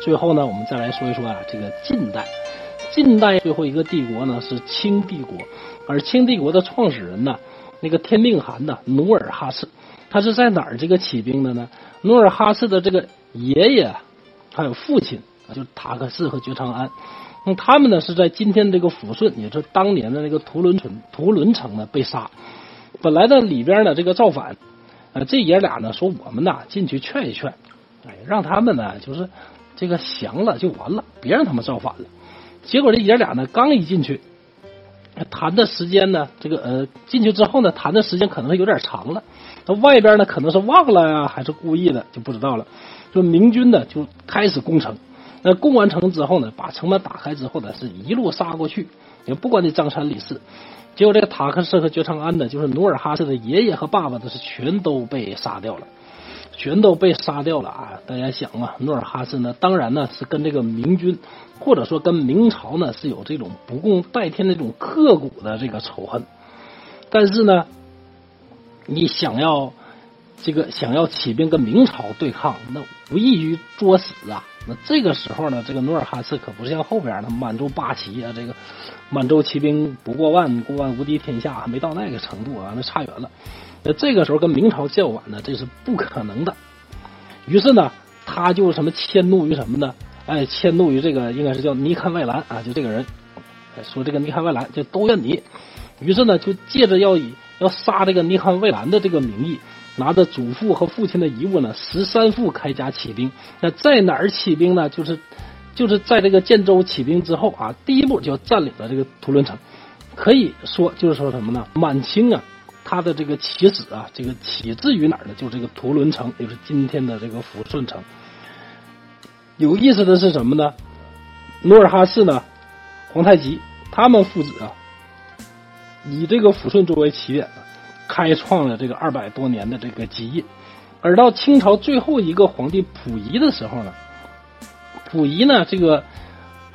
最后呢，我们再来说一说啊，这个近代，近代最后一个帝国呢是清帝国，而清帝国的创始人呢，那个天命汗呢，努尔哈赤，他是在哪儿这个起兵的呢？努尔哈赤的这个爷爷还有父亲，就是塔克氏和觉昌安，那他们呢是在今天这个抚顺，也就是当年的那个图伦城，图伦城呢被杀。本来呢里边呢这个造反，呃这爷俩呢说我们呐进去劝一劝，哎让他们呢就是这个降了就完了，别让他们造反了。结果这爷俩呢刚一进去，谈的时间呢这个呃进去之后呢谈的时间可能有点长了，那外边呢可能是忘了呀还是故意的就不知道了。就明军呢就开始攻城，那攻完城之后呢把城门打开之后呢是一路杀过去，也不管你张三李四。结果这个塔克氏和觉昌安呢，就是努尔哈赤的爷爷和爸爸，都是全都被杀掉了，全都被杀掉了啊！大家想啊，努尔哈赤呢，当然呢是跟这个明军，或者说跟明朝呢是有这种不共戴天的这种刻骨的这个仇恨，但是呢，你想要这个想要起兵跟明朝对抗，那无异于作死啊！那这个时候呢，这个努尔哈赤可不是像后边的满洲八旗啊，这个满洲骑兵不过万，过万无敌天下，还没到那个程度啊，那差远了。那这个时候跟明朝叫板呢，这是不可能的。于是呢，他就什么迁怒于什么呢？哎，迁怒于这个应该是叫尼堪外兰啊，就这个人说这个尼堪外兰就都怨你。于是呢，就借着要以要杀这个尼堪外兰的这个名义。拿着祖父和父亲的遗物呢，十三副铠甲起兵。那在哪儿起兵呢？就是，就是在这个建州起兵之后啊，第一步就占领了这个图伦城。可以说，就是说什么呢？满清啊，它的这个起始啊，这个起自于哪儿呢？就这个图伦城，就是今天的这个抚顺城。有意思的是什么呢？努尔哈赤呢，皇太极他们父子啊，以这个抚顺作为起点。开创了这个二百多年的这个基业，而到清朝最后一个皇帝溥仪的时候呢，溥仪呢这个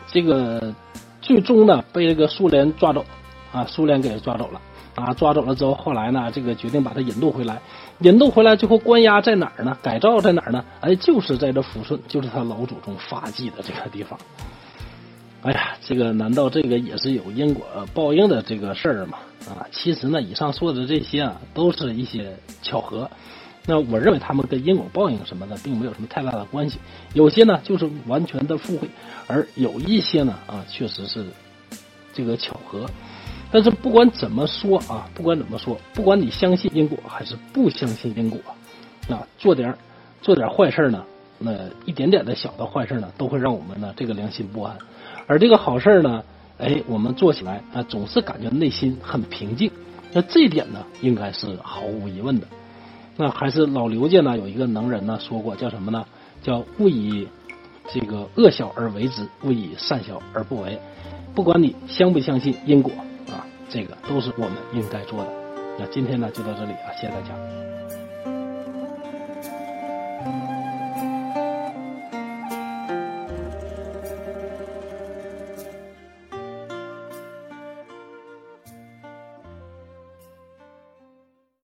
这个最终呢被这个苏联抓走啊，苏联给抓走了啊，抓走了之后，后来呢这个决定把他引渡回来，引渡回来最后关押在哪儿呢？改造在哪儿呢？哎，就是在这抚顺，就是他老祖宗发迹的这个地方。哎呀，这个难道这个也是有因果报应的这个事儿吗？啊，其实呢，以上说的这些啊，都是一些巧合。那我认为他们跟因果报应什么的，并没有什么太大的关系。有些呢，就是完全的附会；而有一些呢，啊，确实是这个巧合。但是不管怎么说啊，不管怎么说，不管你相信因果还是不相信因果，那，做点做点坏事呢，那一点点的小的坏事呢，都会让我们呢这个良心不安。而这个好事呢，哎，我们做起来啊，总是感觉内心很平静。那这一点呢，应该是毫无疑问的。那还是老刘家呢，有一个能人呢说过，叫什么呢？叫勿以这个恶小而为之，勿以善小而不为。不管你相不相信因果，这个都是我们应该做的。那今天呢，就到这里啊，谢谢大家。